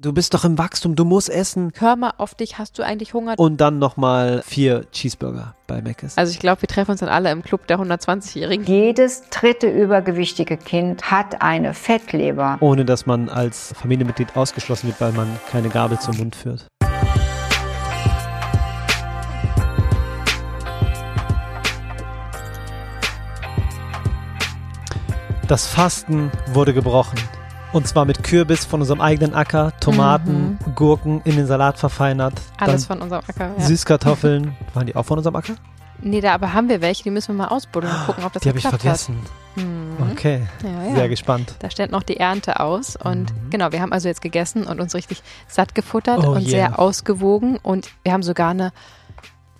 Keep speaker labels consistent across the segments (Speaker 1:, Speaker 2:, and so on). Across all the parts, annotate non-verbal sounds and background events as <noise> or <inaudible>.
Speaker 1: Du bist doch im Wachstum, du musst essen.
Speaker 2: Hör mal auf dich, hast du eigentlich Hunger?
Speaker 1: Und dann nochmal vier Cheeseburger bei Mc's.
Speaker 2: Also ich glaube, wir treffen uns dann alle im Club der 120-Jährigen.
Speaker 3: Jedes dritte übergewichtige Kind hat eine Fettleber.
Speaker 1: Ohne dass man als Familienmitglied ausgeschlossen wird, weil man keine Gabel zum Mund führt. Das Fasten wurde gebrochen. Und zwar mit Kürbis von unserem eigenen Acker, Tomaten, mhm. Gurken in den Salat verfeinert.
Speaker 2: Alles von unserem Acker.
Speaker 1: Ja. Süßkartoffeln. Waren die auch von unserem Acker?
Speaker 2: Nee, da aber haben wir welche, die müssen wir mal ausbuddeln und gucken, ob das
Speaker 1: Die habe ich vergessen. Mhm. Okay, ja, ja. sehr gespannt.
Speaker 2: Da steht noch die Ernte aus und mhm. genau, wir haben also jetzt gegessen und uns richtig satt gefuttert oh und yeah. sehr ausgewogen und wir haben sogar eine,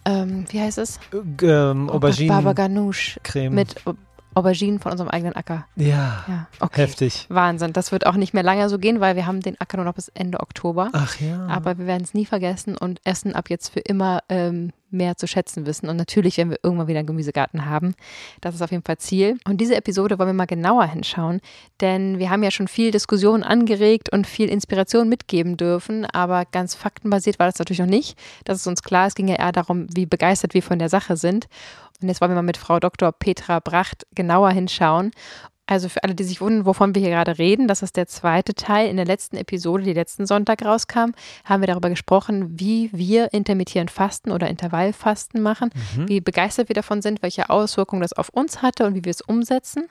Speaker 2: ähm, wie heißt es?
Speaker 1: Ähm, Aubergine.
Speaker 2: Baba Ganoush. Creme. Mit Auberginen von unserem eigenen Acker.
Speaker 1: Ja, ja. Okay. heftig.
Speaker 2: Wahnsinn. Das wird auch nicht mehr lange so gehen, weil wir haben den Acker nur noch bis Ende Oktober.
Speaker 1: Ach ja.
Speaker 2: Aber wir werden es nie vergessen und essen ab jetzt für immer ähm, mehr zu schätzen wissen. Und natürlich werden wir irgendwann wieder einen Gemüsegarten haben. Das ist auf jeden Fall Ziel. Und diese Episode wollen wir mal genauer hinschauen, denn wir haben ja schon viel Diskussion angeregt und viel Inspiration mitgeben dürfen, aber ganz faktenbasiert war das natürlich noch nicht. Das ist uns klar. Es ging ja eher darum, wie begeistert wir von der Sache sind. Und jetzt wollen wir mal mit Frau Dr. Petra Bracht genauer hinschauen also für alle, die sich wundern, wovon wir hier gerade reden, das ist der zweite Teil. In der letzten Episode, die letzten Sonntag rauskam, haben wir darüber gesprochen, wie wir intermittierend Fasten oder Intervallfasten machen, mhm. wie begeistert wir davon sind, welche Auswirkungen das auf uns hatte und wie wir es umsetzen.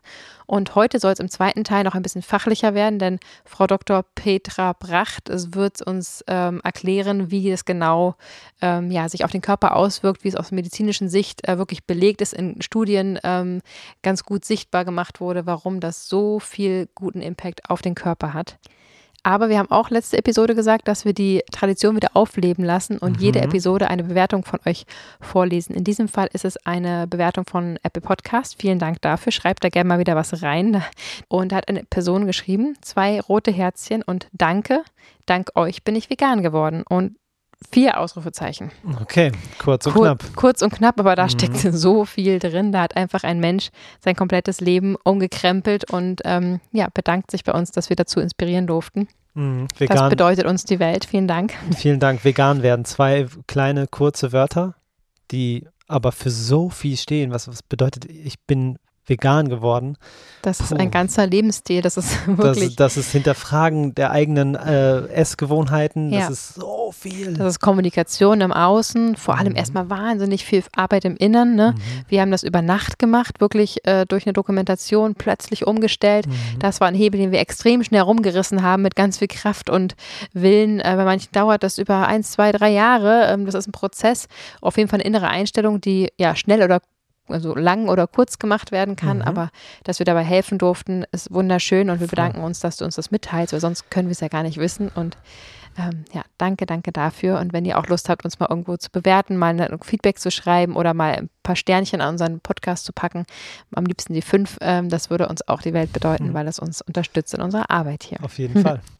Speaker 2: Und heute soll es im zweiten Teil noch ein bisschen fachlicher werden, denn Frau Dr. Petra Bracht es wird uns ähm, erklären, wie es genau ähm, ja, sich auf den Körper auswirkt, wie es aus medizinischen Sicht äh, wirklich belegt ist, in Studien ähm, ganz gut sichtbar gemacht wurde, warum warum das so viel guten Impact auf den Körper hat. Aber wir haben auch letzte Episode gesagt, dass wir die Tradition wieder aufleben lassen und mhm. jede Episode eine Bewertung von euch vorlesen. In diesem Fall ist es eine Bewertung von Apple Podcast. Vielen Dank dafür. Schreibt da gerne mal wieder was rein. <laughs> Und da hat eine Person geschrieben, zwei rote Herzchen und danke. Dank euch bin ich vegan geworden. Und Vier Ausrufezeichen.
Speaker 1: Okay, kurz und
Speaker 2: Kur
Speaker 1: knapp.
Speaker 2: Kurz und knapp, aber da mhm. steckt <laughs> so viel drin. Da hat einfach ein Mensch sein komplettes Leben umgekrempelt und ähm, ja, bedankt sich bei uns, dass wir dazu inspirieren durften. Mhm. Das bedeutet uns die Welt. Vielen Dank. <laughs>
Speaker 1: Vielen Dank. Vegan werden zwei kleine, kurze Wörter, die aber für so viel stehen. Was, was bedeutet, ich bin vegan geworden.
Speaker 2: Das ist Puh. ein ganzer Lebensstil. Das ist <laughs> wirklich.
Speaker 1: Das, das ist Hinterfragen der eigenen äh, Essgewohnheiten. Ja. Das ist so viel.
Speaker 2: Das ist Kommunikation im Außen. Vor allem mhm. erstmal wahnsinnig viel Arbeit im Innern. Ne? Mhm. Wir haben das über Nacht gemacht, wirklich äh, durch eine Dokumentation plötzlich umgestellt. Mhm. Das war ein Hebel, den wir extrem schnell rumgerissen haben mit ganz viel Kraft und Willen. Äh, bei manchen dauert das über eins, zwei, drei Jahre. Ähm, das ist ein Prozess. Auf jeden Fall eine innere Einstellung, die ja schnell oder also lang oder kurz gemacht werden kann, mhm. aber dass wir dabei helfen durften, ist wunderschön und wir bedanken uns, dass du uns das mitteilst, weil sonst können wir es ja gar nicht wissen und ähm, ja, danke, danke dafür. Und wenn ihr auch Lust habt, uns mal irgendwo zu bewerten, mal ein Feedback zu schreiben oder mal ein paar Sternchen an unseren Podcast zu packen, am liebsten die fünf, ähm, das würde uns auch die Welt bedeuten, mhm. weil es uns unterstützt in unserer Arbeit hier.
Speaker 1: Auf jeden Fall. <laughs> <laughs>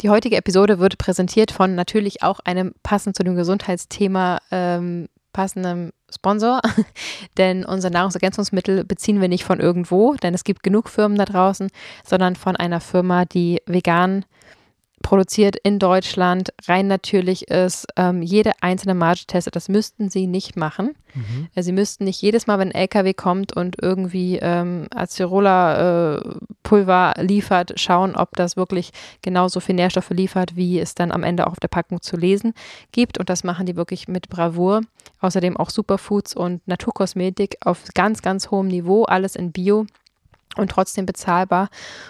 Speaker 2: Die heutige Episode wird präsentiert von natürlich auch einem passend zu dem Gesundheitsthema ähm, passendem Sponsor, <laughs> denn unser Nahrungsergänzungsmittel beziehen wir nicht von irgendwo, denn es gibt genug Firmen da draußen, sondern von einer Firma, die vegan produziert in Deutschland, rein natürlich ist, ähm, jede einzelne Marge testet. Das müssten sie nicht machen. Mhm. Sie müssten nicht jedes Mal, wenn ein LKW kommt und irgendwie ähm, Acerola-Pulver äh, liefert, schauen, ob das wirklich genauso viel Nährstoffe liefert, wie es dann am Ende auch auf der Packung zu lesen gibt. Und das machen die wirklich mit Bravour. Außerdem auch Superfoods und Naturkosmetik auf ganz, ganz hohem Niveau, alles in Bio und trotzdem bezahlbar.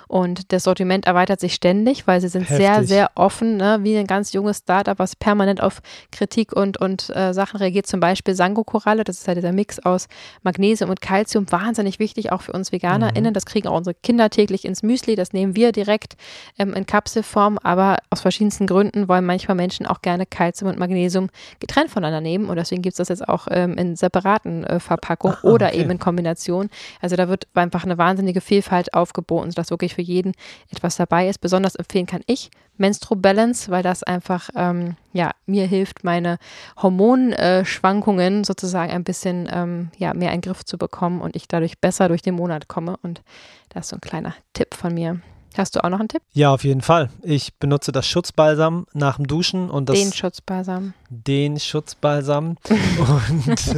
Speaker 2: Und das Sortiment erweitert sich ständig, weil sie sind Heftig. sehr, sehr offen, ne? wie ein ganz junges Startup, was permanent auf Kritik und, und äh, Sachen reagiert. Zum Beispiel Sango-Koralle, das ist ja dieser Mix aus Magnesium und Calcium, wahnsinnig wichtig, auch für uns VeganerInnen. Mhm. Das kriegen auch unsere Kinder täglich ins Müsli, das nehmen wir direkt ähm, in Kapselform, aber aus verschiedensten Gründen wollen manchmal Menschen auch gerne Calcium und Magnesium getrennt voneinander nehmen und deswegen gibt es das jetzt auch ähm, in separaten äh, Verpackungen ah, oder okay. eben in Kombination. Also da wird einfach eine wahnsinnige wahnsinnige Vielfalt aufgeboten, sodass wirklich für jeden etwas dabei ist. Besonders empfehlen kann ich Menstro Balance, weil das einfach ähm, ja, mir hilft, meine Hormonschwankungen sozusagen ein bisschen ähm, ja, mehr in den Griff zu bekommen und ich dadurch besser durch den Monat komme. Und das ist so ein kleiner Tipp von mir. Hast du auch noch einen Tipp?
Speaker 1: Ja, auf jeden Fall. Ich benutze das Schutzbalsam nach dem Duschen und das.
Speaker 2: Den Schutzbalsam.
Speaker 1: Den Schutzbalsam. <laughs> und,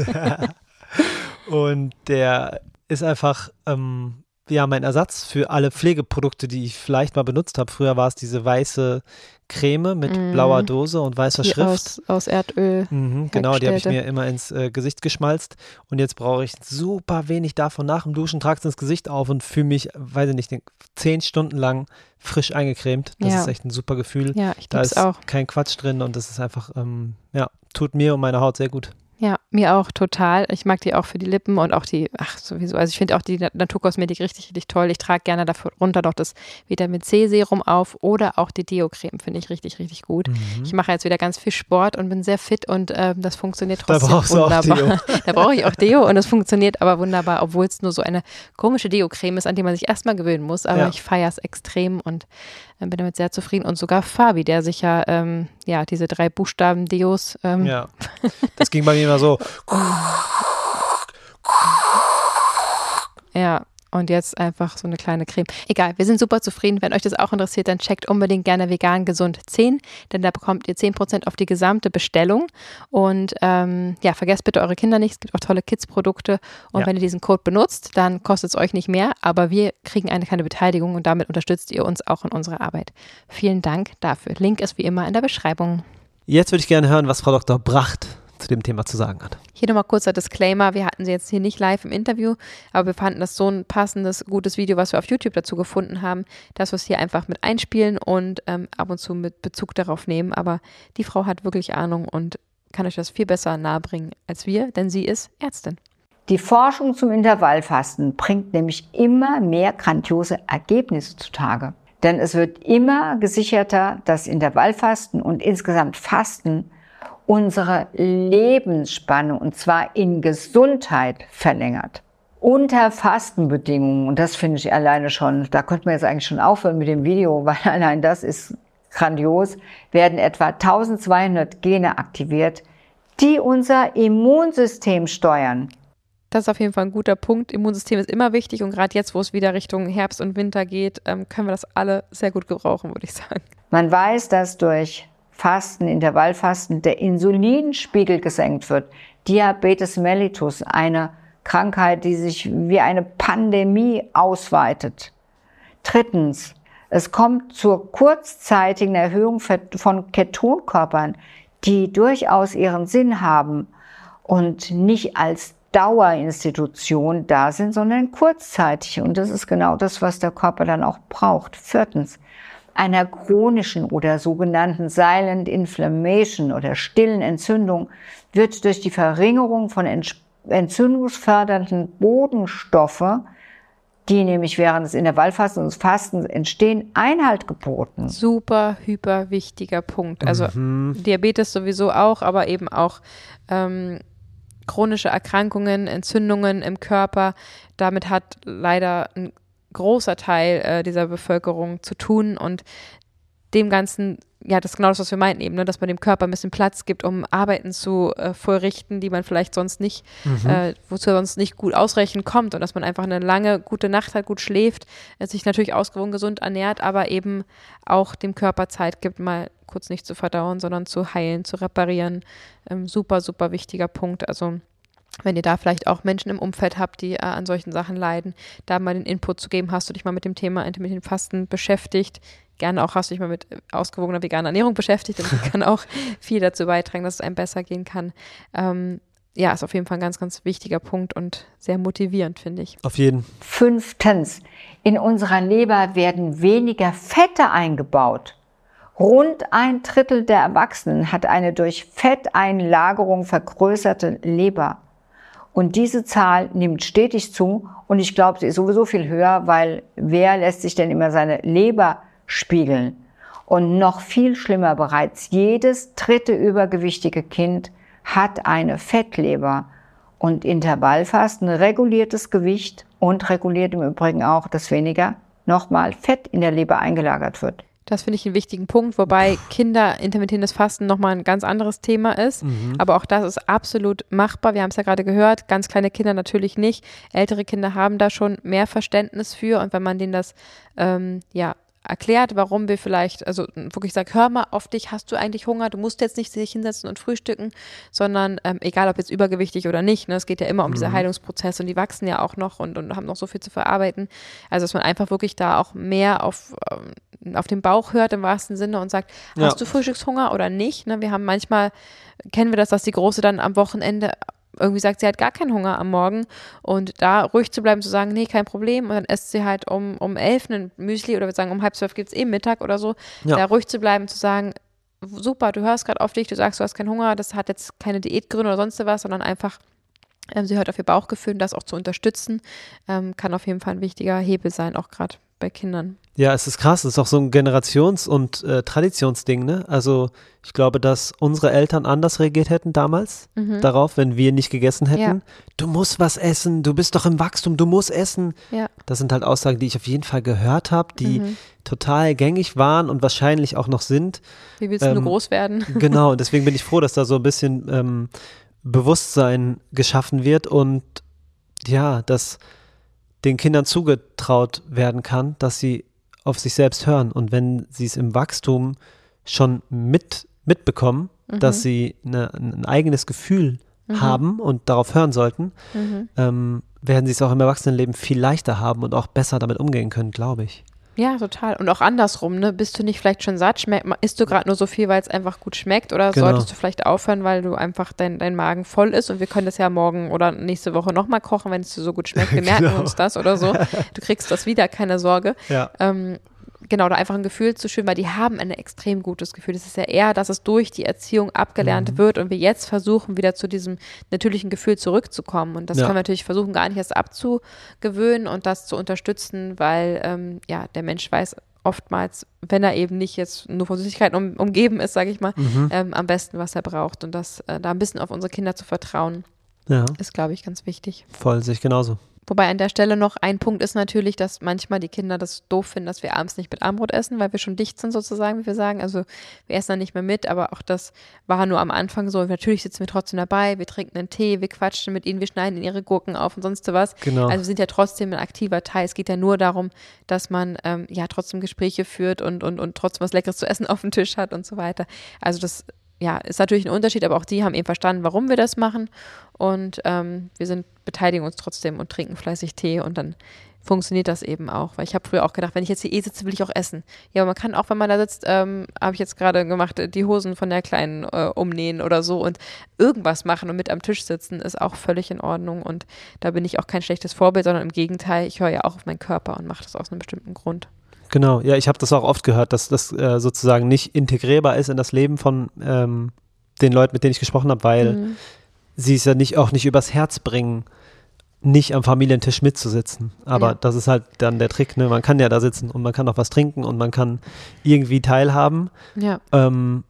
Speaker 1: <laughs> <laughs> und der ist einfach ähm, ja mein Ersatz für alle Pflegeprodukte, die ich vielleicht mal benutzt habe. Früher war es diese weiße Creme mit mm. blauer Dose und weißer
Speaker 2: die
Speaker 1: Schrift.
Speaker 2: Aus, aus Erdöl.
Speaker 1: Mhm, genau, die habe ich mir immer ins äh, Gesicht geschmalzt. Und jetzt brauche ich super wenig davon nach dem Duschen, trage es ins Gesicht auf und fühle mich, weiß ich nicht, zehn Stunden lang frisch eingecremt. Das ja. ist echt ein super Gefühl.
Speaker 2: Ja, ich
Speaker 1: Da ist
Speaker 2: auch.
Speaker 1: kein Quatsch drin und das ist einfach, ähm, ja, tut mir und meiner Haut sehr gut.
Speaker 2: Ja, mir auch total. Ich mag die auch für die Lippen und auch die, ach sowieso, also ich finde auch die Naturkosmetik richtig, richtig toll. Ich trage gerne darunter noch das Vitamin C Serum auf oder auch die Deo-Creme finde ich richtig, richtig gut. Mhm. Ich mache jetzt wieder ganz viel Sport und bin sehr fit und äh, das funktioniert trotzdem
Speaker 1: da
Speaker 2: wunderbar. <laughs> da brauche ich auch Deo und es funktioniert aber wunderbar, obwohl es nur so eine komische Deo-Creme ist, an die man sich erstmal gewöhnen muss. Aber ja. ich feiere es extrem und äh, bin damit sehr zufrieden. Und sogar Fabi, der sich ja, ähm, ja, diese drei Buchstaben Deos. Ähm,
Speaker 1: ja, das ging bei mir immer so.
Speaker 2: ja, und jetzt einfach so eine kleine Creme. Egal, wir sind super zufrieden. Wenn euch das auch interessiert, dann checkt unbedingt gerne vegan gesund 10, denn da bekommt ihr 10% auf die gesamte Bestellung. Und ähm, ja, vergesst bitte eure Kinder nicht. Es gibt auch tolle Kids-Produkte. Und ja. wenn ihr diesen Code benutzt, dann kostet es euch nicht mehr, aber wir kriegen eine kleine Beteiligung und damit unterstützt ihr uns auch in unserer Arbeit. Vielen Dank dafür. Link ist wie immer in der Beschreibung.
Speaker 1: Jetzt würde ich gerne hören, was Frau Dr. Bracht zu dem Thema zu sagen hat.
Speaker 2: Hier nochmal kurzer Disclaimer. Wir hatten sie jetzt hier nicht live im Interview, aber wir fanden das so ein passendes, gutes Video, was wir auf YouTube dazu gefunden haben, dass wir es hier einfach mit einspielen und ähm, ab und zu mit Bezug darauf nehmen. Aber die Frau hat wirklich Ahnung und kann euch das viel besser nahebringen als wir, denn sie ist Ärztin.
Speaker 3: Die Forschung zum Intervallfasten bringt nämlich immer mehr grandiose Ergebnisse zutage. Denn es wird immer gesicherter, dass Intervallfasten und insgesamt Fasten unsere Lebensspanne und zwar in Gesundheit verlängert. Unter Fastenbedingungen, und das finde ich alleine schon, da könnte man jetzt eigentlich schon aufhören mit dem Video, <laughs> weil allein das ist grandios, werden etwa 1200 Gene aktiviert, die unser Immunsystem steuern.
Speaker 2: Das ist auf jeden Fall ein guter Punkt. Immunsystem ist immer wichtig und gerade jetzt, wo es wieder Richtung Herbst und Winter geht, ähm, können wir das alle sehr gut gebrauchen, würde ich sagen.
Speaker 3: Man weiß, dass durch Fasten, Intervallfasten, der Insulinspiegel gesenkt wird. Diabetes mellitus, eine Krankheit, die sich wie eine Pandemie ausweitet. Drittens, es kommt zur kurzzeitigen Erhöhung von Ketonkörpern, die durchaus ihren Sinn haben und nicht als Dauerinstitution da sind, sondern kurzzeitig. Und das ist genau das, was der Körper dann auch braucht. Viertens, einer chronischen oder sogenannten Silent Inflammation oder stillen Entzündung wird durch die Verringerung von entzündungsfördernden Bodenstoffe, die nämlich während des Intervallfastens und Fastens entstehen, Einhalt geboten.
Speaker 2: Super, hyper wichtiger Punkt. Also mhm. Diabetes sowieso auch, aber eben auch ähm, chronische Erkrankungen, Entzündungen im Körper. Damit hat leider ein großer Teil äh, dieser Bevölkerung zu tun und dem Ganzen, ja, das ist genau das, was wir meinten eben, ne, dass man dem Körper ein bisschen Platz gibt, um Arbeiten zu äh, vollrichten, die man vielleicht sonst nicht, mhm. äh, wozu er sonst nicht gut ausreichend kommt und dass man einfach eine lange, gute Nacht hat, gut schläft, äh, sich natürlich ausgewogen gesund ernährt, aber eben auch dem Körper Zeit gibt, mal kurz nicht zu verdauen, sondern zu heilen, zu reparieren. Ähm, super, super wichtiger Punkt. Also wenn ihr da vielleicht auch Menschen im Umfeld habt, die äh, an solchen Sachen leiden, da mal den Input zu geben, hast du dich mal mit dem Thema intermittierend Fasten beschäftigt. Gerne auch hast du dich mal mit äh, ausgewogener veganer Ernährung beschäftigt, denn die <laughs> kann auch viel dazu beitragen, dass es einem besser gehen kann. Ähm, ja, ist auf jeden Fall ein ganz, ganz wichtiger Punkt und sehr motivierend, finde ich.
Speaker 1: Auf jeden.
Speaker 3: Fünftens, in unserer Leber werden weniger Fette eingebaut. Rund ein Drittel der Erwachsenen hat eine durch Fetteinlagerung vergrößerte Leber. Und diese Zahl nimmt stetig zu und ich glaube, sie ist sowieso viel höher, weil wer lässt sich denn immer seine Leber spiegeln? Und noch viel schlimmer bereits, jedes dritte übergewichtige Kind hat eine Fettleber. Und Intervallfasten reguliert das Gewicht und reguliert im Übrigen auch, dass weniger nochmal Fett in der Leber eingelagert wird.
Speaker 2: Das finde ich einen wichtigen Punkt, wobei Kinder intermittierendes Fasten nochmal ein ganz anderes Thema ist. Mhm. Aber auch das ist absolut machbar. Wir haben es ja gerade gehört, ganz kleine Kinder natürlich nicht. Ältere Kinder haben da schon mehr Verständnis für und wenn man denen das ähm, ja erklärt, warum wir vielleicht, also wirklich sagt, hör mal auf dich, hast du eigentlich Hunger, du musst jetzt nicht sich hinsetzen und frühstücken, sondern ähm, egal ob jetzt übergewichtig oder nicht, ne, es geht ja immer um mhm. diese Heilungsprozesse und die wachsen ja auch noch und, und haben noch so viel zu verarbeiten. Also dass man einfach wirklich da auch mehr auf, ähm, auf den Bauch hört im wahrsten Sinne und sagt, hast ja. du Frühstückshunger oder nicht? Ne, wir haben manchmal, kennen wir das, dass die Große dann am Wochenende irgendwie sagt, sie hat gar keinen Hunger am Morgen und da ruhig zu bleiben, zu sagen, nee, kein Problem und dann isst sie halt um, um elf ein Müsli oder wir sagen, um halb zwölf gibt es eh Mittag oder so, ja. da ruhig zu bleiben, zu sagen, super, du hörst gerade auf dich, du sagst, du hast keinen Hunger, das hat jetzt keine Diätgründe oder sonst was, sondern einfach ähm, sie hört auf ihr Bauchgefühl und das auch zu unterstützen, ähm, kann auf jeden Fall ein wichtiger Hebel sein, auch gerade bei Kindern.
Speaker 1: Ja, es ist krass, es ist auch so ein Generations- und äh, Traditionsding, ne? Also ich glaube, dass unsere Eltern anders reagiert hätten damals mhm. darauf, wenn wir nicht gegessen hätten. Ja. Du musst was essen, du bist doch im Wachstum, du musst essen. Ja. Das sind halt Aussagen, die ich auf jeden Fall gehört habe, die mhm. total gängig waren und wahrscheinlich auch noch sind.
Speaker 2: Wie willst ähm, du groß werden? <laughs>
Speaker 1: genau, und deswegen bin ich froh, dass da so ein bisschen ähm, Bewusstsein geschaffen wird und ja, dass den Kindern zugetraut werden kann, dass sie auf sich selbst hören. Und wenn sie es im Wachstum schon mit, mitbekommen, mhm. dass sie eine, ein eigenes Gefühl mhm. haben und darauf hören sollten, mhm. ähm, werden sie es auch im Erwachsenenleben viel leichter haben und auch besser damit umgehen können, glaube ich.
Speaker 2: Ja, total. Und auch andersrum, ne? Bist du nicht vielleicht schon satt? Schmeck, isst du gerade nur so viel, weil es einfach gut schmeckt? Oder genau. solltest du vielleicht aufhören, weil du einfach dein, dein Magen voll ist und wir können das ja morgen oder nächste Woche nochmal kochen, wenn es dir so gut schmeckt. Wir <laughs> merken genau. uns das oder so. Du kriegst das wieder, keine Sorge. Ja. Ähm, genau, da einfach ein Gefühl zu schön, weil die haben ein extrem gutes Gefühl. Das ist ja eher, dass es durch die Erziehung abgelernt mhm. wird und wir jetzt versuchen, wieder zu diesem natürlichen Gefühl zurückzukommen. Und das ja. können wir natürlich versuchen, gar nicht erst abzugewöhnen und das zu unterstützen, weil ähm, ja, der Mensch weiß oftmals, wenn er eben nicht jetzt nur von Süßigkeiten um, umgeben ist, sage ich mal, mhm. ähm, am besten, was er braucht. Und das äh, da ein bisschen auf unsere Kinder zu vertrauen, ja. ist, glaube ich, ganz wichtig.
Speaker 1: Voll, sich genauso.
Speaker 2: Wobei an der Stelle noch ein Punkt ist natürlich, dass manchmal die Kinder das doof finden, dass wir abends nicht mit Armbrot essen, weil wir schon dicht sind sozusagen, wie wir sagen. Also wir essen dann nicht mehr mit, aber auch das war nur am Anfang so. Natürlich sitzen wir trotzdem dabei, wir trinken einen Tee, wir quatschen mit ihnen, wir schneiden ihre Gurken auf und sonst was. Genau. Also wir sind ja trotzdem ein aktiver Teil. Es geht ja nur darum, dass man ähm, ja trotzdem Gespräche führt und, und, und trotzdem was Leckeres zu essen auf dem Tisch hat und so weiter. Also das ja, ist natürlich ein Unterschied, aber auch die haben eben verstanden, warum wir das machen. Und ähm, wir sind, beteiligen uns trotzdem und trinken fleißig Tee und dann funktioniert das eben auch. Weil ich habe früher auch gedacht, wenn ich jetzt hier eh sitze, will ich auch essen. Ja, aber man kann auch, wenn man da sitzt, ähm, habe ich jetzt gerade gemacht, die Hosen von der Kleinen äh, umnähen oder so und irgendwas machen und mit am Tisch sitzen, ist auch völlig in Ordnung. Und da bin ich auch kein schlechtes Vorbild, sondern im Gegenteil, ich höre ja auch auf meinen Körper und mache das aus einem bestimmten Grund.
Speaker 1: Genau, ja, ich habe das auch oft gehört, dass das äh, sozusagen nicht integrierbar ist in das Leben von ähm, den Leuten, mit denen ich gesprochen habe, weil mhm. sie es ja nicht auch nicht übers Herz bringen, nicht am Familientisch mitzusitzen. Aber ja. das ist halt dann der Trick, ne? Man kann ja da sitzen und man kann auch was trinken und man kann irgendwie teilhaben. Ja. Ähm,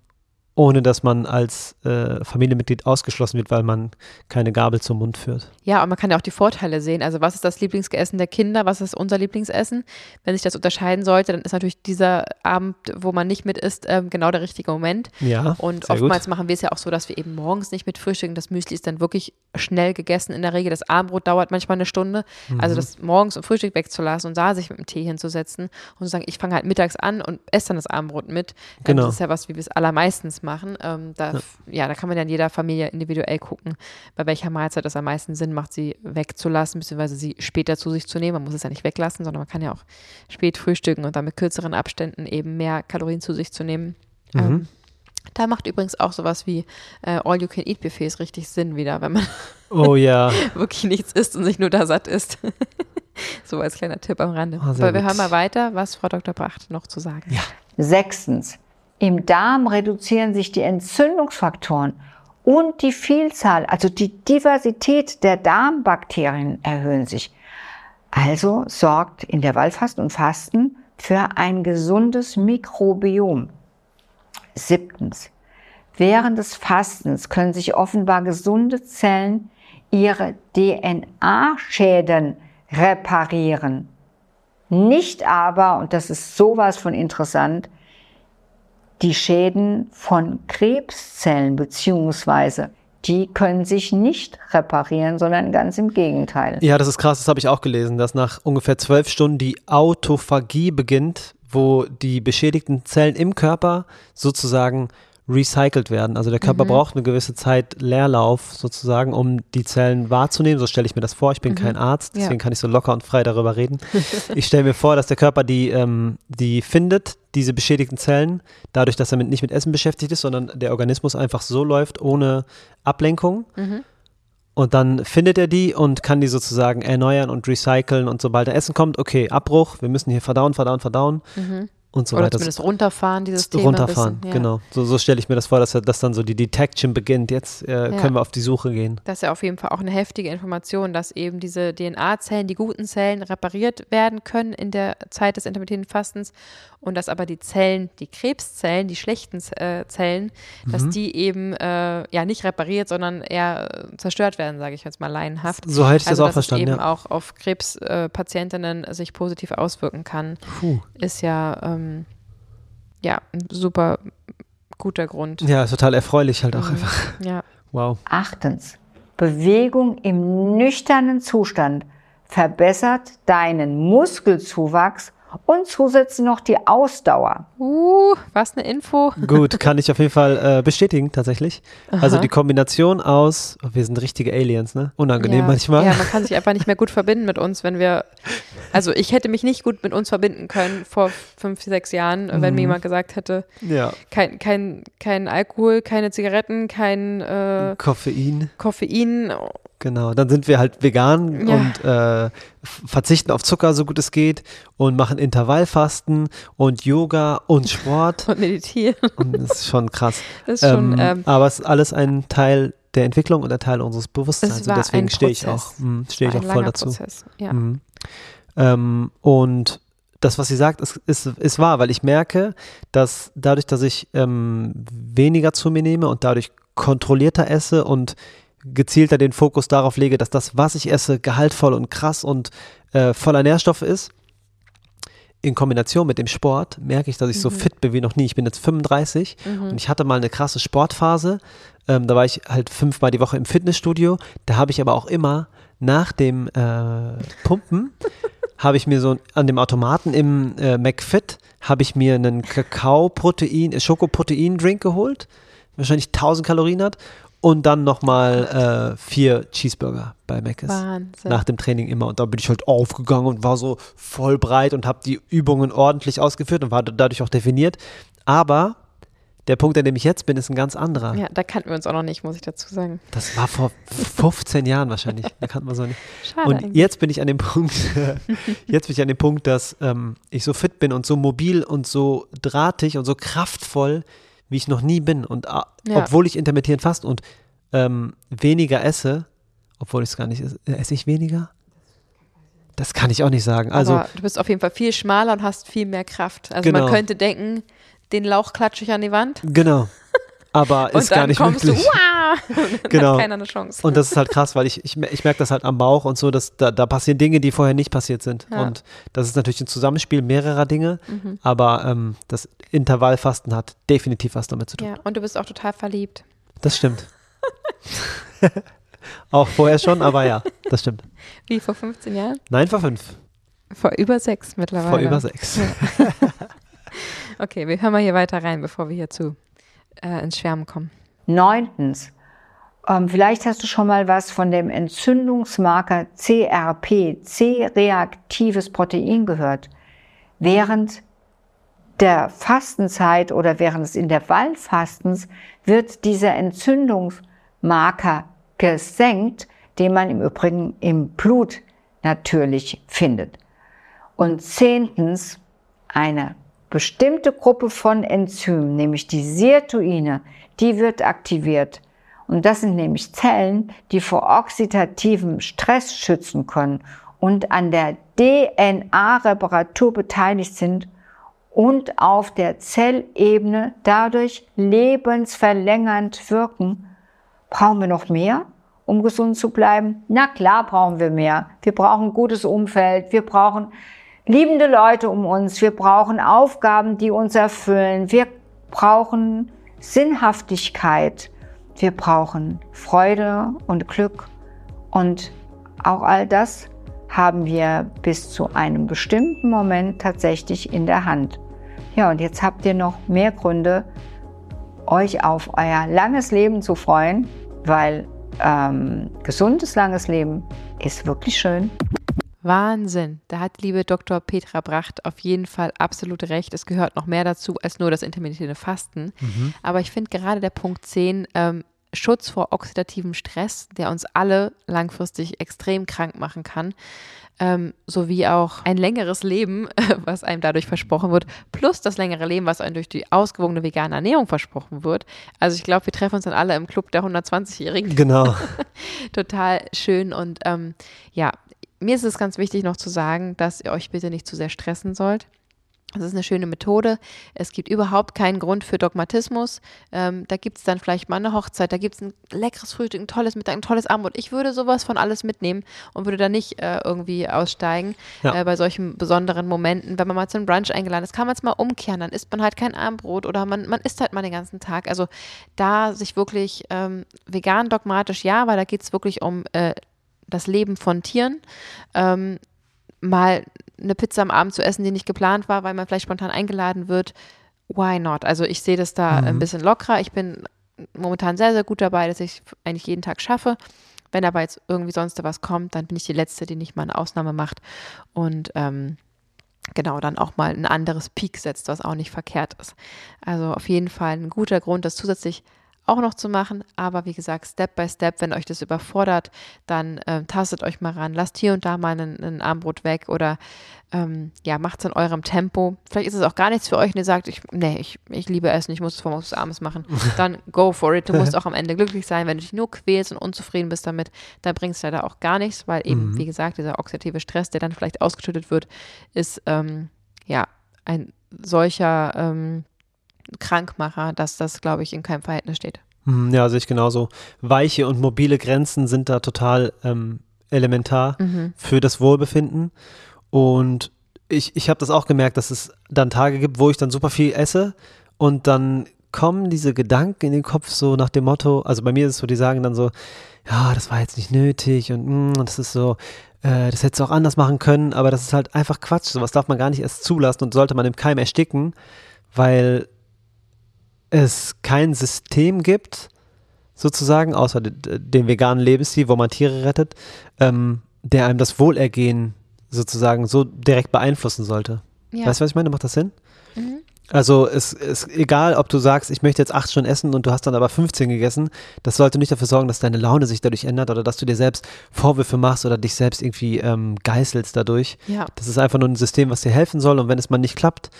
Speaker 1: ohne dass man als äh, Familienmitglied ausgeschlossen wird, weil man keine Gabel zum Mund führt.
Speaker 2: Ja, und man kann ja auch die Vorteile sehen. Also was ist das Lieblingsessen der Kinder, was ist unser Lieblingsessen? Wenn sich das unterscheiden sollte, dann ist natürlich dieser Abend, wo man nicht mit isst, ähm, genau der richtige Moment. Ja. Und oftmals gut. machen wir es ja auch so, dass wir eben morgens nicht mit frühstücken. Das Müsli ist dann wirklich schnell gegessen in der Regel. Das Abendbrot dauert manchmal eine Stunde. Mhm. Also das morgens und Frühstück wegzulassen und da sich mit dem Tee hinzusetzen und zu sagen, ich fange halt mittags an und esse dann das Abendbrot mit. Ähm, genau. das ist ja was, wie wir es allermeistens machen. Ähm, da, ja. ja. da kann man ja in jeder Familie individuell gucken, bei welcher Mahlzeit es am meisten Sinn macht, sie wegzulassen, beziehungsweise sie später zu sich zu nehmen. Man muss es ja nicht weglassen, sondern man kann ja auch spät frühstücken und dann mit kürzeren Abständen eben mehr Kalorien zu sich zu nehmen. Mhm. Ähm, da macht übrigens auch sowas wie äh, All-You-Can-Eat-Buffets richtig Sinn wieder, wenn man
Speaker 1: oh, ja. <laughs>
Speaker 2: wirklich nichts isst und sich nur da satt isst. <laughs> so als kleiner Tipp am Rande. Oh, Aber wir hören mal weiter, was Frau Dr. Bracht noch zu sagen
Speaker 3: ja. Sechstens, im Darm reduzieren sich die Entzündungsfaktoren und die Vielzahl, also die Diversität der Darmbakterien erhöhen sich. Also sorgt Intervallfasten und Fasten für ein gesundes Mikrobiom. Siebtens. Während des Fastens können sich offenbar gesunde Zellen ihre DNA-Schäden reparieren. Nicht aber, und das ist sowas von interessant, die Schäden von Krebszellen beziehungsweise die können sich nicht reparieren, sondern ganz im Gegenteil.
Speaker 1: Ja, das ist krass, das habe ich auch gelesen, dass nach ungefähr zwölf Stunden die Autophagie beginnt, wo die beschädigten Zellen im Körper sozusagen recycelt werden. Also der Körper
Speaker 2: Mhm.
Speaker 1: braucht eine gewisse Zeit Leerlauf sozusagen, um die Zellen wahrzunehmen. So stelle ich mir das vor. Ich bin
Speaker 2: Mhm.
Speaker 1: kein Arzt,
Speaker 2: Ja.
Speaker 1: deswegen kann ich so locker und frei darüber reden. <laughs> ich stelle mir vor, dass der Körper die, ähm, die findet, diese beschädigten Zellen, dadurch, dass er mit, nicht mit Essen beschäftigt ist, sondern der Organismus einfach so läuft, ohne Ablenkung.
Speaker 2: Mhm.
Speaker 1: Und dann findet er die und kann die sozusagen erneuern und recyceln. Und sobald der Essen kommt, okay, Abbruch, wir müssen hier verdauen, verdauen, verdauen
Speaker 2: Mhm.
Speaker 1: Und so
Speaker 2: Oder
Speaker 1: weiter.
Speaker 2: zumindest runterfahren, dieses Thema.
Speaker 1: runterfahren,
Speaker 2: bisschen, ja.
Speaker 1: genau. So, so stelle ich mir das vor, dass, dass dann so die Detection beginnt. Jetzt äh,
Speaker 2: Ja.
Speaker 1: können wir auf die Suche gehen.
Speaker 2: Das ist ja auf jeden Fall auch eine heftige Information, dass eben diese DNA-Zellen, die guten Zellen, repariert werden können in der Zeit des intermittierenden Fastens und dass aber die Zellen, die Krebszellen, die schlechten äh, Zellen, dass
Speaker 1: Mhm.
Speaker 2: die eben äh, ja nicht repariert, sondern eher äh, zerstört werden, sage ich jetzt mal laienhaft.
Speaker 1: So hätte ich
Speaker 2: also,
Speaker 1: das auch
Speaker 2: dass
Speaker 1: verstanden,
Speaker 2: es eben
Speaker 1: ja.
Speaker 2: auch auf Krebspatientinnen sich positiv auswirken kann,
Speaker 1: Puh.
Speaker 2: ist ja, ähm, ja ein super guter Grund.
Speaker 1: Ja, ist total erfreulich halt auch
Speaker 2: Mhm.
Speaker 1: einfach.
Speaker 2: Ja.
Speaker 1: Wow.
Speaker 3: Achtens. Bewegung im nüchternen Zustand verbessert deinen Muskelzuwachs und zusätzlich noch die Ausdauer.
Speaker 2: Uh, was eine Info.
Speaker 1: Gut, <laughs> kann ich auf jeden Fall äh, bestätigen, tatsächlich. Also
Speaker 2: Aha.
Speaker 1: die Kombination aus, oh, wir sind richtige Aliens, ne? Unangenehm
Speaker 2: ja,
Speaker 1: manchmal.
Speaker 2: Ja, man kann sich einfach nicht mehr gut verbinden mit uns, wenn wir. Also ich hätte mich nicht gut mit uns verbinden können vor fünf, sechs Jahren, wenn
Speaker 1: Mhm.
Speaker 2: mir jemand gesagt hätte,
Speaker 1: ja.
Speaker 2: kein, kein, kein Alkohol, keine Zigaretten, kein äh,
Speaker 1: Koffein,
Speaker 2: Koffein.
Speaker 1: Genau. Dann sind wir halt vegan
Speaker 2: Ja.
Speaker 1: und äh, verzichten auf Zucker, so gut es geht und machen Intervallfasten und Yoga und Sport. <laughs>
Speaker 2: Und meditieren.
Speaker 1: und das ist schon krass.
Speaker 2: Ist schon.
Speaker 1: Ähm,
Speaker 2: Ähm,
Speaker 1: aber es ist alles ein Teil der Entwicklung und ein Teil unseres Bewusstseins.
Speaker 2: Es war
Speaker 1: Und deswegen stehe ich auch, mm, stehe ich
Speaker 2: ein
Speaker 1: auch voll dazu.
Speaker 2: Prozess. Ja.
Speaker 1: Mhm. Ähm, und das, was sie sagt, ist, ist, ist wahr, weil ich merke, dass dadurch, dass ich ähm, weniger zu mir nehme und dadurch kontrollierter esse und gezielter den Fokus darauf lege, dass das, was ich esse, gehaltvoll und krass und äh, voller Nährstoffe ist, in Kombination mit dem Sport merke ich, dass ich so fit bin wie noch nie. Ich bin jetzt 35
Speaker 2: Mhm.
Speaker 1: und ich hatte mal eine krasse Sportphase. Ähm, da war ich halt fünfmal die Woche im Fitnessstudio. Da habe ich aber auch immer nach dem äh, Pumpen <laughs> habe ich mir so an dem Automaten im äh, McFit habe ich mir einen Kakao-Protein, äh, Schokoprotein-Drink geholt, wahrscheinlich 1000 Kalorien hat und dann nochmal äh, vier Cheeseburger bei Mc's
Speaker 2: Wahnsinn.
Speaker 1: nach dem Training immer. Und da bin ich halt aufgegangen und war so voll breit und habe die Übungen ordentlich ausgeführt und war dadurch auch definiert. Aber der Punkt, an dem ich jetzt bin, ist ein ganz anderer.
Speaker 2: ja, da kannten wir uns auch noch nicht, muss ich dazu sagen.
Speaker 1: Das war vor 15 Jahren wahrscheinlich. Da kannte man so nicht. <laughs>
Speaker 2: Schade.
Speaker 1: Und
Speaker 2: eigentlich.
Speaker 1: jetzt bin ich an dem Punkt, <laughs> jetzt bin ich an dem Punkt, dass ähm, ich so fit bin und so mobil und so drahtig und so kraftvoll, wie ich noch nie bin. Und ah,
Speaker 2: Ja.
Speaker 1: obwohl ich intermittierend fast und ähm, weniger esse, obwohl ich es gar nicht esse, esse ich weniger? Das kann ich auch nicht sagen. Also
Speaker 2: Aber du bist auf jeden Fall viel schmaler und hast viel mehr Kraft. Also
Speaker 1: Genau.
Speaker 2: man könnte denken, den Lauch klatsche ich an die Wand.
Speaker 1: genau. Aber
Speaker 2: Und
Speaker 1: ist gar nicht
Speaker 2: kommst
Speaker 1: möglich. <laughs>
Speaker 2: du,
Speaker 1: Genau.
Speaker 2: hat keiner eine Chance.
Speaker 1: Und das ist halt krass, weil ich, ich, ich merke das halt am Bauch und so, dass da, da passieren Dinge, die vorher nicht passiert sind.
Speaker 2: Ja.
Speaker 1: Und das ist natürlich ein Zusammenspiel mehrerer Dinge,
Speaker 2: Mhm.
Speaker 1: aber ähm, das Intervallfasten hat definitiv was damit zu tun.
Speaker 2: ja, und du bist auch total verliebt.
Speaker 1: Das stimmt. <laughs> Auch vorher schon, aber ja, das stimmt.
Speaker 2: Wie vor 15 Jahren?
Speaker 1: Nein, vor fünf.
Speaker 2: Vor über sechs mittlerweile.
Speaker 1: Vor über sechs. <laughs>
Speaker 2: Okay, wir hören mal hier weiter rein, bevor wir hier zu äh, ins Schwärmen kommen.
Speaker 3: Neuntens. Ähm, vielleicht hast du schon mal was von dem Entzündungsmarker CRP, C-reaktives Protein gehört. Während der Fastenzeit oder während des Intervallfastens wird dieser Entzündungsmarker gesenkt, den man im Übrigen im Blut natürlich findet. Und zehntens, eine bestimmte Gruppe von Enzymen, nämlich die Sirtuine, die wird aktiviert. Und das sind nämlich Zellen, die vor oxidativem Stress schützen können und an der DNA-Reparatur beteiligt sind und auf der Zellebene dadurch lebensverlängernd wirken. Brauchen wir noch mehr, um gesund zu bleiben? Na klar brauchen wir mehr. Wir brauchen ein gutes Umfeld, wir brauchen liebende Leute um uns, wir brauchen Aufgaben, die uns erfüllen, wir brauchen Sinnhaftigkeit, wir brauchen Freude und Glück und auch all das haben wir bis zu einem bestimmten Moment tatsächlich in der Hand. Ja, und jetzt habt ihr noch mehr Gründe, euch auf euer langes Leben zu freuen, weil ähm, gesundes langes Leben ist wirklich schön.
Speaker 2: Wahnsinn. Da hat liebe Dr. Petra Bracht auf jeden Fall absolut recht. Es gehört noch mehr dazu als nur das intermittierende Fasten. Mhm. Aber ich finde gerade der Punkt 10, ähm, Schutz vor oxidativem Stress, der uns alle langfristig extrem krank machen kann, ähm, sowie auch ein längeres Leben, <laughs> was einem dadurch versprochen wird, plus das längere Leben, was einem durch die ausgewogene vegane Ernährung versprochen wird. Also ich glaube, wir treffen uns dann alle im Club der 120-Jährigen.
Speaker 1: Genau. <laughs>
Speaker 2: Total schön und ähm, ja, mir ist es ganz wichtig noch zu sagen, dass ihr euch bitte nicht zu sehr stressen sollt. Das ist eine schöne Methode. Es gibt überhaupt keinen Grund für Dogmatismus. Ähm, da gibt es dann vielleicht mal eine Hochzeit, da gibt es ein leckeres Frühstück, ein tolles Mittag, ein tolles Abendbrot. Ich würde sowas von alles mitnehmen und würde da nicht äh, irgendwie aussteigen ja. äh, bei solchen besonderen Momenten. Wenn man mal zum Brunch eingeladen ist, kann man es mal umkehren. Dann isst man halt kein Abendbrot oder man, man isst halt mal den ganzen Tag. Also da sich wirklich ähm, vegan dogmatisch, ja, weil da geht es wirklich um äh, das Leben von Tieren. Ähm, mal eine Pizza am Abend zu essen, die nicht geplant war, weil man vielleicht spontan eingeladen wird. Why not? Also ich sehe das da mhm. ein bisschen lockerer. Ich bin momentan sehr, sehr gut dabei, dass ich eigentlich jeden Tag schaffe. Wenn aber jetzt irgendwie sonst was kommt, dann bin ich die Letzte, die nicht mal eine Ausnahme macht und ähm, genau dann auch mal ein anderes Peak setzt, was auch nicht verkehrt ist. Also auf jeden Fall ein guter Grund, das zusätzlich auch noch zu machen. Aber wie gesagt, Step by Step, wenn euch das überfordert, dann äh, tastet euch mal ran. Lasst hier und da mal ein Armbrot weg oder ähm, ja, macht es in eurem Tempo. Vielleicht ist es auch gar nichts für euch und ihr sagt, ich, nee, ich, ich liebe Essen, ich muss es morgens bis abends machen. <laughs> Dann go for it. Du musst <laughs> auch am Ende glücklich sein. Wenn du dich nur quälst und unzufrieden bist damit, dann bringt es leider auch gar nichts, weil eben, mhm. wie gesagt, dieser oxidative Stress, der dann vielleicht ausgeschüttet wird, ist ähm, ja ein solcher ähm, Krankmacher, dass das, glaube ich, in keinem Verhältnis steht.
Speaker 1: Hm, ja, sehe ich genauso. Weiche und mobile Grenzen sind da total ähm, elementar mhm. für das Wohlbefinden. Und ich, ich habe das auch gemerkt, dass es dann Tage gibt, wo ich dann super viel esse und dann kommen diese Gedanken in den Kopf so nach dem Motto, also bei mir ist es so, die sagen dann so, ja, das war jetzt nicht nötig und mh, das ist so, äh, das hättest du auch anders machen können, aber das ist halt einfach Quatsch. Sowas darf man gar nicht erst zulassen und sollte man im Keim ersticken, weil es kein System gibt, sozusagen, außer dem veganen Lebensstil, wo man Tiere rettet, ähm, der einem das Wohlergehen sozusagen so direkt beeinflussen sollte. Ja. Weißt du, was ich meine? Macht das Sinn? Mhm. Also es ist egal, ob du sagst, ich möchte jetzt acht Stunden essen und du hast dann aber 15 gegessen, das sollte nicht dafür sorgen, dass deine Laune sich dadurch ändert oder dass du dir selbst Vorwürfe machst oder dich selbst irgendwie ähm, geißelst dadurch. Ja. Das ist einfach nur ein System, was dir helfen soll und wenn es mal nicht klappt,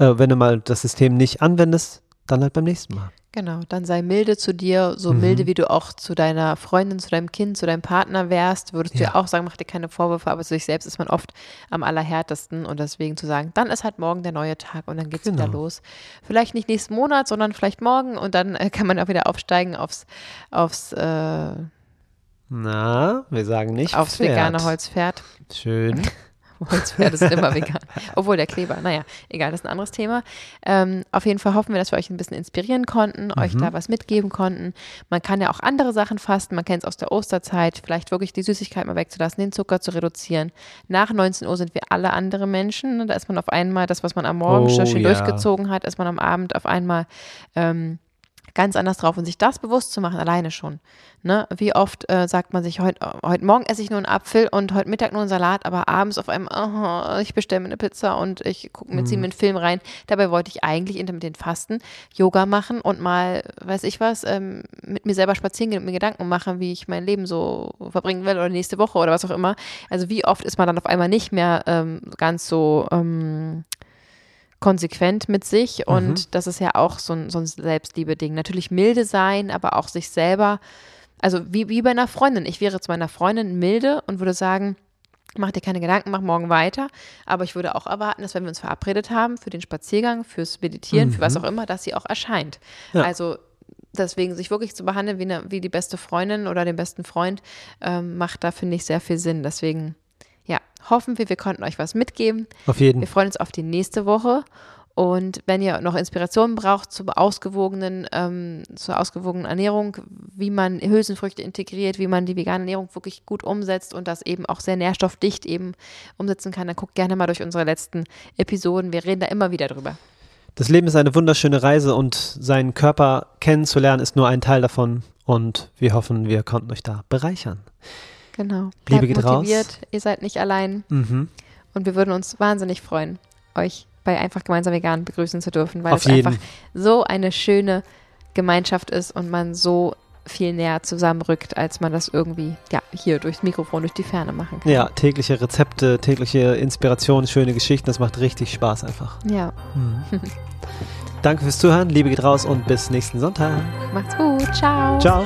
Speaker 1: äh, wenn du mal das System nicht anwendest, dann halt beim nächsten Mal.
Speaker 2: Genau, dann sei milde zu dir, so mhm. milde, wie du auch zu deiner Freundin, zu deinem Kind, zu deinem Partner wärst, würdest ja. du ja auch sagen, mach dir keine Vorwürfe, aber zu sich selbst ist man oft am allerhärtesten und deswegen zu sagen, dann ist halt morgen der neue Tag und dann geht's genau. wieder los. Vielleicht nicht nächsten Monat, sondern vielleicht morgen und dann äh, kann man auch wieder aufsteigen aufs, aufs äh,
Speaker 1: na, wir sagen nicht
Speaker 2: aufs Pferd. vegane Holzpferd.
Speaker 1: Schön. <laughs> <laughs>
Speaker 2: Holzpferde sind immer vegan. Obwohl der Kleber, naja, egal, das ist ein anderes Thema. Ähm, auf jeden Fall hoffen wir, dass wir euch ein bisschen inspirieren konnten, mhm. euch da was mitgeben konnten. Man kann ja auch andere Sachen fasten, man kennt es aus der Osterzeit, vielleicht wirklich die Süßigkeit mal wegzulassen, den Zucker zu reduzieren. Nach 19 Uhr sind wir alle andere Menschen. Da ist man auf einmal das, was man am Morgen oh, schon schön ja. durchgezogen hat, ist man am Abend auf einmal ähm, ganz anders drauf. Und sich das bewusst zu machen, alleine schon. Ne? Wie oft äh, sagt man sich, heute heut Morgen esse ich nur einen Apfel und heute Mittag nur einen Salat, aber abends auf einmal, oh, ich bestelle mir eine Pizza und ich gucke mir, mhm. ziehe mir einen Film rein. Dabei wollte ich eigentlich mit den Fasten Yoga machen und mal, weiß ich was, ähm, mit mir selber spazieren gehen und mir Gedanken machen, wie ich mein Leben so verbringen will oder nächste Woche oder was auch immer. Also wie oft ist man dann auf einmal nicht mehr ähm, ganz so ähm, konsequent mit sich mhm. und das ist ja auch so ein, so ein Selbstliebe-Ding. Natürlich milde sein, aber auch sich selber, also wie, wie bei einer Freundin. Ich wäre zu meiner Freundin milde und würde sagen, mach dir keine Gedanken, mach morgen weiter. Aber ich würde auch erwarten, dass wenn wir uns verabredet haben für den Spaziergang, fürs Meditieren, mhm. für was mhm. auch immer, dass sie auch erscheint. Ja. Also deswegen sich wirklich zu behandeln wie, eine, wie die beste Freundin oder den besten Freund, ähm, macht da, finde ich, sehr viel Sinn. Deswegen hoffen wir, wir konnten euch was mitgeben.
Speaker 1: Auf jeden.
Speaker 2: Wir freuen uns auf die nächste Woche Und wenn ihr noch Inspirationen braucht zu ausgewogenen, ähm, zur ausgewogenen Ernährung, wie man Hülsenfrüchte integriert, wie man die vegane Ernährung wirklich gut umsetzt und das eben auch sehr nährstoffdicht eben umsetzen kann, dann guckt gerne mal durch unsere letzten Episoden. Wir reden da immer wieder drüber.
Speaker 1: Das Leben ist eine wunderschöne Reise und seinen Körper kennenzulernen ist nur ein Teil davon. Und wir hoffen, wir konnten euch da bereichern.
Speaker 2: Genau.
Speaker 1: Liebe
Speaker 2: Bleibt
Speaker 1: geht
Speaker 2: motiviert,
Speaker 1: raus.
Speaker 2: ihr seid nicht allein.
Speaker 1: Mhm.
Speaker 2: Und wir würden uns wahnsinnig freuen, euch bei Einfach Gemeinsam Vegan begrüßen zu dürfen, weil
Speaker 1: Auf
Speaker 2: es
Speaker 1: jeden.
Speaker 2: einfach so eine schöne Gemeinschaft ist und man so viel näher zusammenrückt, als man das irgendwie ja, hier durchs Mikrofon, durch die Ferne machen kann.
Speaker 1: Ja, tägliche Rezepte, tägliche Inspiration, schöne Geschichten, das macht richtig Spaß einfach.
Speaker 2: Ja,
Speaker 1: Mhm. <laughs> Danke fürs Zuhören, Liebe geht raus und bis nächsten Sonntag.
Speaker 2: macht's gut. Ciao.
Speaker 1: Ciao.